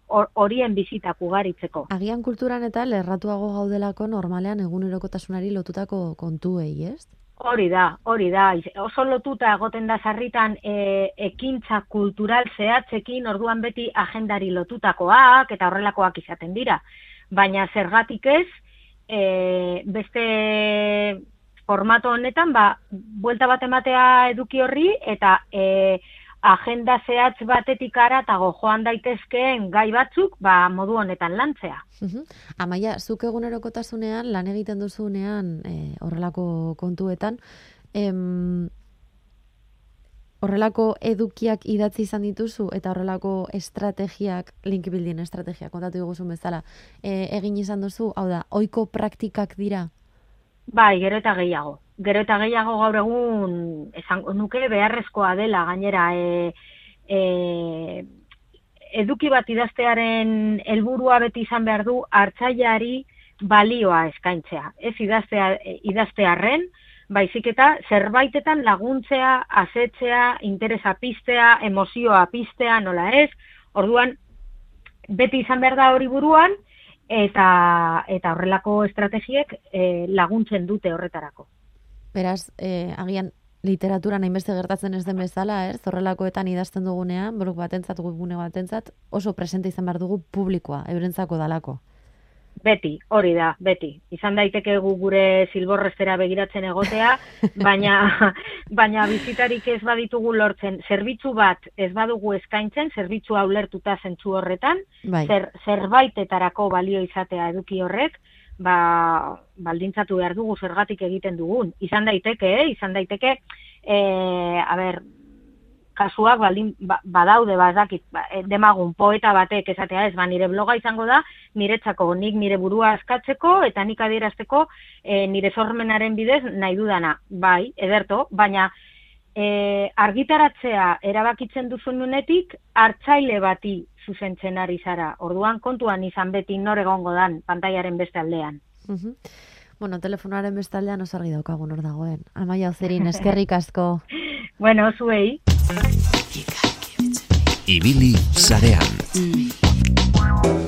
horien bizitak ugaritzeko. Agian kulturan eta lerratuago gaudelako normalean egunerokotasunari lotutako kontuei, ez? Hori da, hori da. Oso lotuta egoten da sarritan e, ekintza kultural zehatzekin orduan beti agendari lotutakoak eta horrelakoak izaten dira. Baina zergatik ez, e, beste formato honetan, ba, buelta bat ematea eduki horri eta e, agenda zehatz batetik ara eta joan daitezkeen gai batzuk ba, modu honetan lantzea. Amaia, zuk egunerokotasunean lan egiten duzunean e, horrelako kontuetan, em, horrelako edukiak idatzi izan dituzu eta horrelako estrategiak, link building estrategiak, kontatu dugu bezala, e, egin izan duzu, hau da, oiko praktikak dira? Bai, gero eta gehiago gero eta gehiago gaur egun esan nuke beharrezkoa dela gainera e, e, eduki bat idaztearen helburua beti izan behar du hartzaileari balioa eskaintzea. Ez idaztea, idaztearren, baizik eta zerbaitetan laguntzea, asetzea, interesa piztea, emozioa piztea, nola ez, orduan beti izan behar da hori buruan, eta, eta horrelako estrategiek e, laguntzen dute horretarako. Beraz, eh, agian literatura hainbeste gertatzen ez den bezala, er, zorrelakoetan idazten dugunean, blog batentzat, webgune batentzat, oso presente izan behar dugu publikoa, eurentzako dalako. Beti, hori da, beti. Izan daiteke gu gure silborrestera begiratzen egotea, baina baina bizitarik ez baditugu lortzen. Zerbitzu bat ez badugu eskaintzen, zerbitzu ulertuta zentzu horretan, bai. zer, zerbaitetarako balio izatea eduki horrek, ba, baldintzatu behar dugu zergatik egiten dugun. Izan daiteke, eh? izan daiteke, e, a ber, kasuak baldin, ba, badaude, bazakit, ba, eh, demagun poeta batek esatea ez, ba, nire bloga izango da, niretzako nik nire burua askatzeko, eta nik adierazteko e, nire sormenaren bidez nahi dudana. Bai, ederto, baina e, argitaratzea erabakitzen duzun nunetik, hartzaile bati zuzentzen ari zara. Orduan kontuan izan beti nor egongo dan pantaiaren beste aldean. Mhm. Bueno, telefonaren bestaldean oso argi daukagun hor dagoen. Amaia Ozerin, eskerrik asko. Bueno, zuei. Ibili sarean. Xabi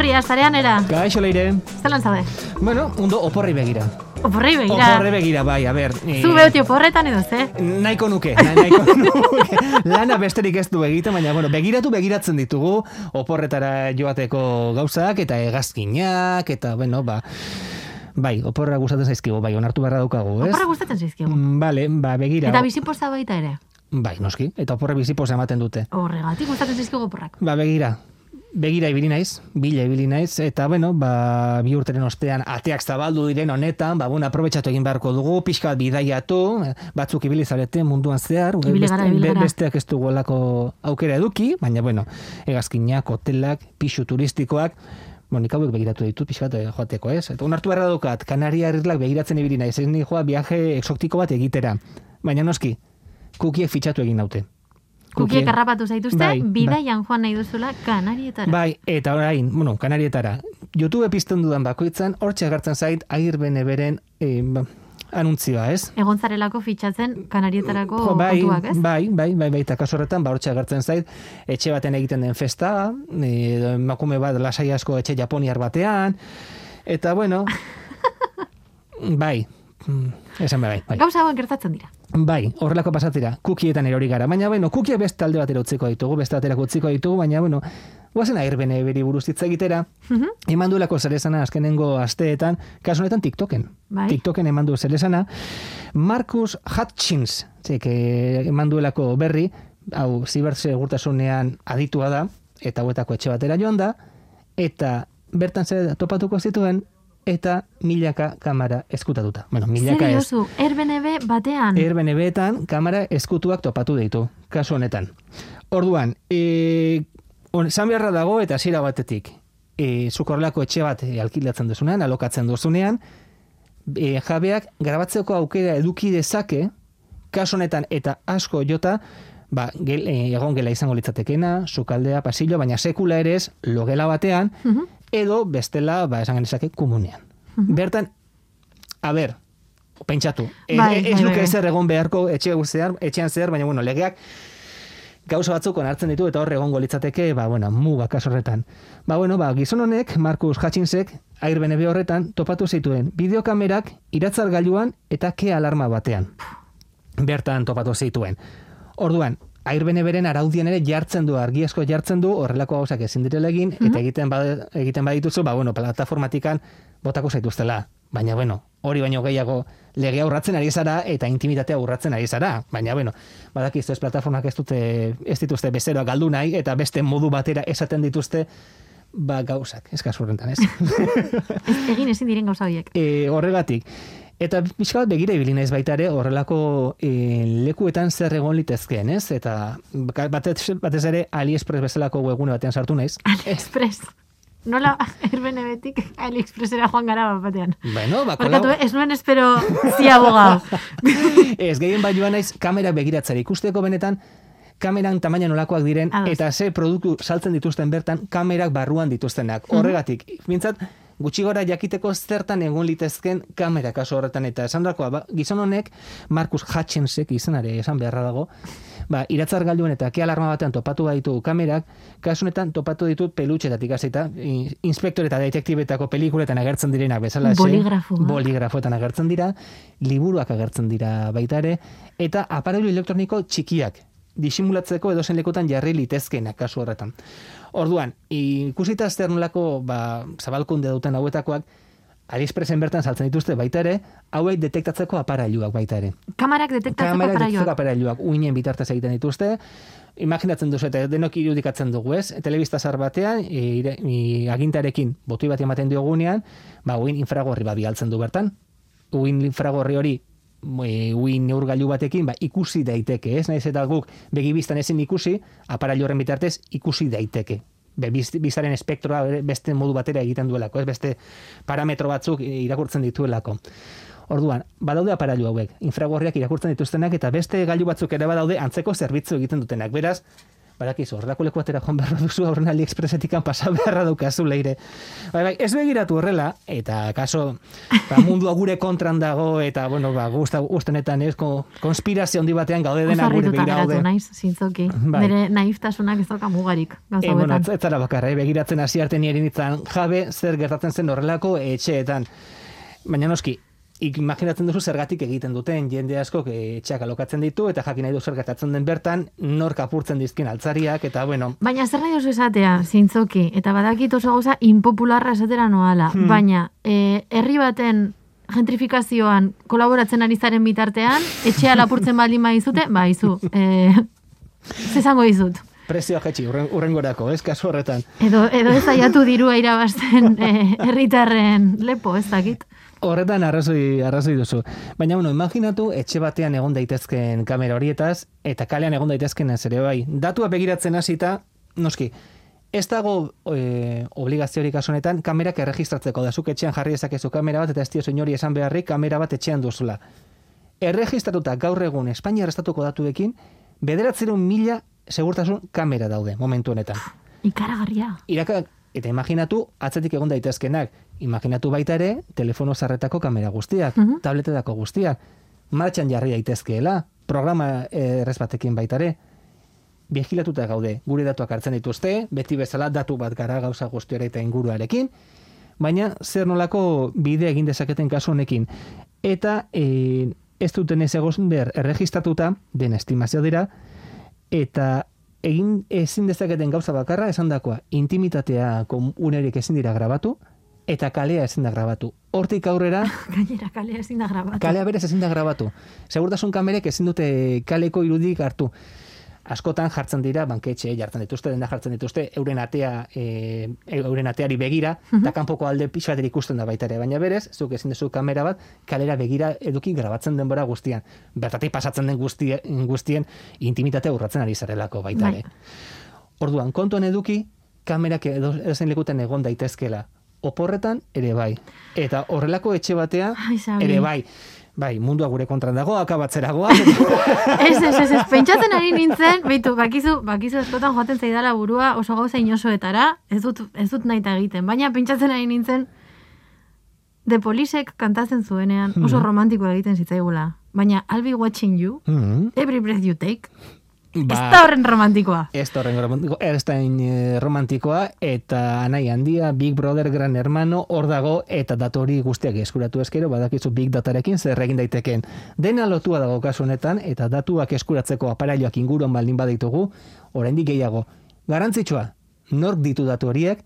Ongietorria, zarean era. Gaixo leire. Zelan zaude? Bueno, ondo oporri begira. Oporrei begira. Oporri begira, bai, a ber. eh, Zu behoti oporretan edo, ze? Nahiko nuke, na- nahiko nuke. Lana besterik ez du egiten, baina, bueno, begiratu begiratzen ditugu oporretara joateko gauzak, eta hegazkinak, eta, bueno, ba, bai, oporra gustatzen zaizkigu, bai, onartu beharra daukagu, ez? Oporra gustatzen zaizkigu. Mm, Vale, ba, begira. Eta bizipoza baita ere. Bai, noski, eta oporre bizipoz ematen dute. Horregatik gustatzen zaizkigu oporrak. Ba, begira, begira ibili naiz, bila ibili naiz, eta bueno, ba, bi urteren ostean ateak zabaldu diren honetan, ba, bueno, aprobetxatu egin beharko dugu, pixka bat bidaiatu, batzuk ibili zarete munduan zehar, Ibili gara, gara. besteak ez dugu aukera eduki, baina bueno, hegazkinak, hotelak, pixu turistikoak, Bueno, nik hauek begiratu ditut pixka bat eh, joateko, ez? Eta onartu beharra daukat, Kanaria herrilak begiratzen ibili naiz, ez ni joa viaje exotiko bat egitera. Baina noski, kukiek fitxatu egin naute. Kukiek harrapatu zaituzte, Bai, bidaian joan nahi duzula kanarietara. Bai, eta orain, bueno, kanarietara. YouTube pizten dudan bakoitzan, hortxe agertzen zait, agirbene beren e, anuntzioa, ez? Egon zarelako fitxatzen kanarietarako Jo, bai, kontuak, ez? bai, bai, bai, bai, eta kasu horretan, ba, agertzen zait, etxe baten egiten den festa, e, emakume bat lasai asko etxe japoniar batean, eta bueno, bai, mm, esan bai, bai. Gauza hauek gertatzen dira. Bai, horrelako pasatzera, kukietan erori gara. Baina, bueno, kukia beste alde batera utziko ditugu, beste aterako utziko ditugu, baina, bueno, guazen airbene beri buruz hitz egitera, Mhm. eman duelako zerezana azkenengo asteetan, kasu honetan TikToken. Bai. TikToken eman du zerezana. Marcus Hutchins, txek, eman duelako berri, hau, zibersegurtasunean aditua da, eta hauetako etxe batera joan da, eta bertan zer topatuko zituen, eta milaka kamera eskutatuta. Bueno, milaka ez. diozu, Airbnb batean. Airbnb-etan kamera eskutuak topatu ditu, kasu honetan. Orduan, e, on, esan beharra dago eta hasiera batetik, e, zuk horrelako etxe bat e, alkilatzen duzunean, alokatzen duzunean, e, jabeak grabatzeko aukera eduki dezake, kasu honetan eta asko jota, ba, gel, e, egon gela izango litzatekena, sukaldea, pasillo, baina sekula ere ez, logela batean, Mhm. Edo bestela, ba, esan genezake, komunean. Bertan, a ber, pentsatu, e, Bai, ez bai, bai. ezer egon beharko etxe zehar, etxean zehar, baina bueno, legeak gauza batzuk onartzen ditu eta hor egongo litzateke, ba, bueno, muga kaso horretan. Ba, bueno, ba, gizon honek, Markus Hutchinsek, Airbnb horretan, topatu zituen bideokamerak iratzargailuan eta ke alarma batean. Bertan topatu zituen. Orduan, Airbnb-ren araudien ere jartzen du, argi asko jartzen du, horrelako gauzak ezin direla egin, eta egiten, bad, egiten badituzu, ba, bueno, plataformatikan botako zaituztela. Baina, bueno, hori baino gehiago legea urratzen ari zara eta intimitatea urratzen ari zara. Baina, bueno, badakizu ez plataformak ez dute ez dituzte bezeroa galdu nahi eta beste modu batera esaten dituzte ba gauzak, ez kasu horrentan, ez? Ez- Egin ezin diren gauza horiek. e, horregatik. Eta pixka bat begira ibili naiz baita ere horrelako e, lekuetan zer egon litezkeen, ez? Eta batez, batez ere AliExpress bezalako webgune batean sartu naiz. AliExpress. Nola Airbnb-tik AliExpressera joan gara bat batean. Bueno, ba, Barkatu, ez nuen espero zi abogado. ez gehien bai joan naiz kamera begiratzera ikusteko benetan kameran tamaina nolakoak diren Ados. eta ze produktu saltzen dituzten bertan kamerak barruan dituztenak. Horregatik, bintzat, gutxi gora jakiteko zertan egon litezken kamera kaso horretan eta esan ba, gizon honek Markus Hutchinsek izanare esan beharra dago ba, iratzar galduen eta ke alarma batean topatu baditu kamerak, kasu honetan topatu ditut pelutxetatik hasita, inspektore eta detektibetako pelikuletan agertzen direnak bezala Boligrafoak. boligrafoetan agertzen dira, liburuak agertzen dira baita ere, eta aparailu elektroniko txikiak disimulatzeko edozen lekutan jarri litezkenak kasu horretan. Orduan, ikusita zer nolako ba, zabalkunde duten hauetakoak, AliExpressen bertan saltzen dituzte baita ere, hauek detektatzeko aparailuak baita ere. Kamarak detektatzeko Kamerak aparaioak. detektatzeko aparailuak uinen bitartez egiten dituzte, imaginatzen duzu eta denok irudikatzen dugu, ez? Telebista zar batean, e, ire- i- agintarekin botoi bat ematen diogunean, ba, uin infragorri bat bialtzen du bertan. uin infragorri hori e, uin neurgailu batekin ba, ikusi daiteke, ez? Naiz eta guk begibistan ezin ikusi, aparailu horren bitartez ikusi daiteke. Be, biz- bizaren espektroa beste modu batera egiten duelako, ez beste parametro batzuk irakurtzen dituelako. Orduan, badaude aparailu hauek, infragorriak irakurtzen dituztenak eta beste gailu batzuk ere badaude antzeko zerbitzu egiten dutenak. Beraz, badakizu, horrelako leku atera joan behar duzu aurren AliExpressetikan pasa beharra daukazu leire. Bai, bai, ez begiratu horrela, eta kaso, ba, mundua gure kontran dago, eta, bueno, ba, guzta, guztenetan ez, ko, konspirazio handi batean gaude dena gure Osarrituta begira geratu gaude. naiz, zintzoki. Bai. Nire naiftasunak ez dauka mugarik, gauza E, bueno, ez, ez zara bakarra, eh? begiratzen hasi arte nire jabe zer gertatzen zen horrelako etxeetan. Baina noski, imaginatzen duzu zergatik egiten duten jende asko etxeak alokatzen ditu eta jakin nahi du zer gertatzen den bertan, nor kapurtzen dizkin altzariak eta bueno, Baina zer nahi duzu esatea, zintzoki, eta badakit oso gauza impopularra esatera noala, Hmm. baina e, herri baten gentrifikazioan kolaboratzen ari zaren bitartean, etxea lapurtzen baldin baizute, ba, izu, e, zezango dizut. prezioa jetxi urren, urrengorako, ez kasu horretan. Edo, edo ez aiatu dirua irabazten herritarren lepo, ez dakit. Horretan arrazoi, arrazoi duzu. Baina, bueno, imaginatu etxe batean egon daitezken kamera horietaz, eta kalean egon daitezken ez ere bai. Datua begiratzen hasita, noski, ez dago e, obligaziorik honetan kamerak erregistratzeko da zuk etxean jarri dezakezu kamera bat eta ez diozu inori esan beharrik kamera bat etxean duzula. Erregistratuta gaur egun Espainiar estatuko datuekin, bederatzerun mila segurtasun kamera daude momentu honetan. Ikaragarria. Iraka, eta imaginatu, atzetik egon daitezkenak. Imaginatu baita ere, telefono zarretako kamera guztiak, Mhm. tabletetako guztiak, martxan jarri daitezkeela, programa eh, errez batekin baita ere, vigilatuta gaude, gure datuak hartzen dituzte, beti bezala datu bat gara gauza guztiara eta inguruarekin, baina zer nolako bide egin dezaketen kasu honekin. Eta e, ez duten ez egoz ber erregistratuta, den estimazio dira, eta egin ezin dezaketen gauza bakarra esandakoa intimitatea komunerik ezin dira grabatu eta kalea ezin da grabatu. Hortik aurrera Gainera kalea ezin da grabatu. kalea berez ezin da grabatu. Segurtasun kamerek ezin dute kaleko irudik hartu. Askotan jartzen dira banketxe jartzen dituzte, denda jartzen dituzte euren atea e, euren ateari begira eta kanpoko alde pixu bat ikusten da baita ere, baina berez, zuk ezin duzu kamera bat kalera begira eduki grabatzen denbora guztian. Bertatik pasatzen den guztien, guztien intimitatea urratzen ari zarelako baita Bai. ere. Orduan, kontuan eduki, kamerak edo edozein lekutan egon daitezkela. Oporretan ere bai. Eta horrelako etxe batea Ai, ere bai. Bai, mundua gure kontran dago, akabatzeragoa. Ez, ez, ez, ez, pentsatzen ari nintzen, beitu, bakizu, bakizu eskotan joaten zaidala burua oso gauza inosoetara, ez dut, ez dut nahi egiten, baina pentsatzen ari nintzen, The Polisek kantatzen zuenean oso Mhm. romantikoa egiten zitzaigula. Baina I'll be watching you, Mm, every breath you take, ba, ez da horren romantikoa. Ez da horren romantiko, ez da eh, romantikoa, eta anai handia, Big Brother, Gran Hermano, hor dago, eta datu hori guztiak eskuratu eskero, badakizu Big Datarekin zer egin daiteken. Dena lotua dago kasu honetan, eta datuak eskuratzeko aparailoak inguruan baldin baditugu, oraindik gehiago. Garantzitsua, nork ditu datu horiek,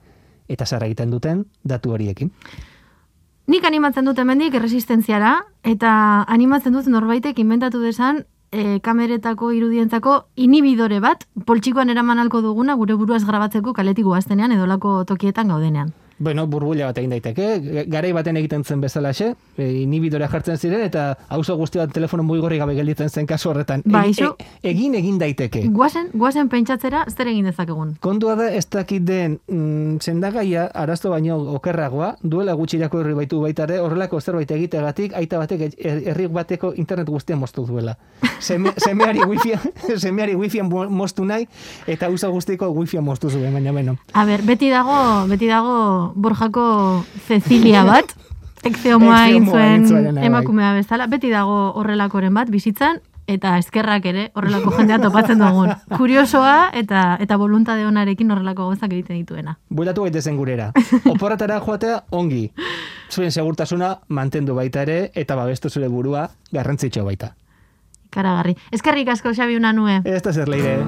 eta zer egiten duten datu horiekin. Nik animatzen dut hemendik erresistentziara, eta animatzen dut norbaitek inventatu desan e, kameretako irudientzako inhibidore bat, poltsikoan eraman alko duguna gure buruaz grabatzeko kaletik guaztenean edolako tokietan gaudenean. Bueno, burbuila bat egin daiteke, garai baten egiten zen bezalaxe, e, inhibidorea jartzen ziren, eta auzo guzti bat telefono mugigorri gabe gelditzen zen kasu horretan. Bai, Egi- iso- e- egin egin daiteke. Guazen, guazen pentsatzera zer egin dezakegun. Kontua da ez dakit den mm, sendagaia arazo baino okerragoa, duela gutxi irakurri baitu baita ere, horrelako zerbait egitegatik, aita batek et- herri bateko internet guztia moztu duela. Seme, semeari wifi, semeari wifi moztu nahi, eta usa guztiko wifi moztu zuen, baina beno. A ber, beti dago, beti dago Borjako Cecilia bat, ekzeomoa egin zuen bai. emakumea bezala, beti dago horrelakoren bat bizitzan, eta eskerrak ere horrelako jendea topatzen dugun. Kuriosoa eta eta voluntade onarekin horrelako gauzak egiten dituena. Bueltatu gaitezen gurera. Oporretara joatea ongi. Zuen segurtasuna mantendu baita ere, eta babestu zure burua garrantzitxo baita. Karagarri. Eskerrik asko Xabi Unanue. Ez da zer leire.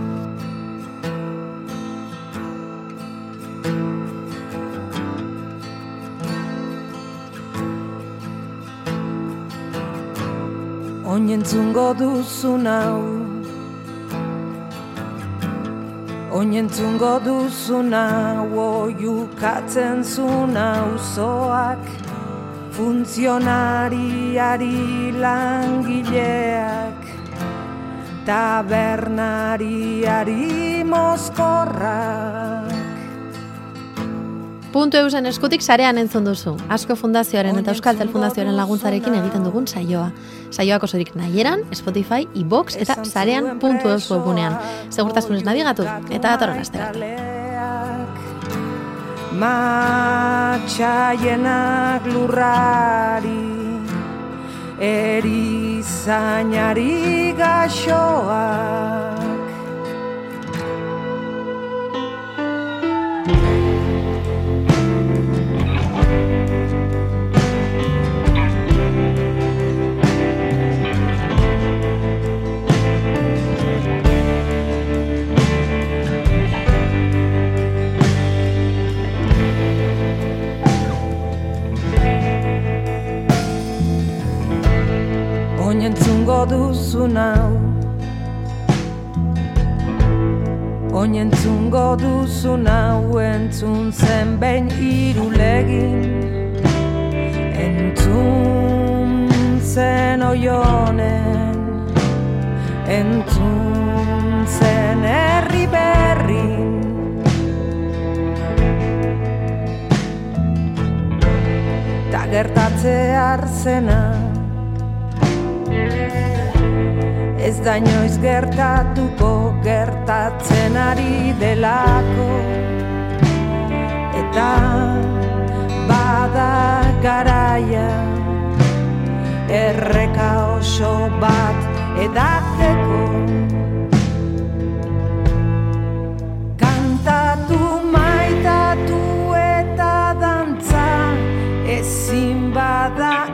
Oinentzungo duzu nau. Oinentzungo duzu nau Oiukatzen zu nauzoak funtzionariari langileak tabernariari mozkorrak Puntu eusen eskutik sarean entzun duzu. Asko Fundazioaren eta Euskaltel Fundazioaren laguntzarekin egiten dugun saioa. Saioak osorik nahieran, Spotify, iBox eta sarean puntu eus webunean. Segurtasunez nabigatu eta datorren astera. Matxaienak lurrari Erizainari gaxoak Oinentzungo duzu nau. Oinentzungo duzu nau Entzun zen behin irulegin Entzun zen oionen. Entzun zen herri berrin Ta gertatze arzena Ez da inoiz gertatuko gertatzen ari delako. Eta bada garaia Erreka oso bat edatzeko. Kantatu maitatu eta dantza Ezin bada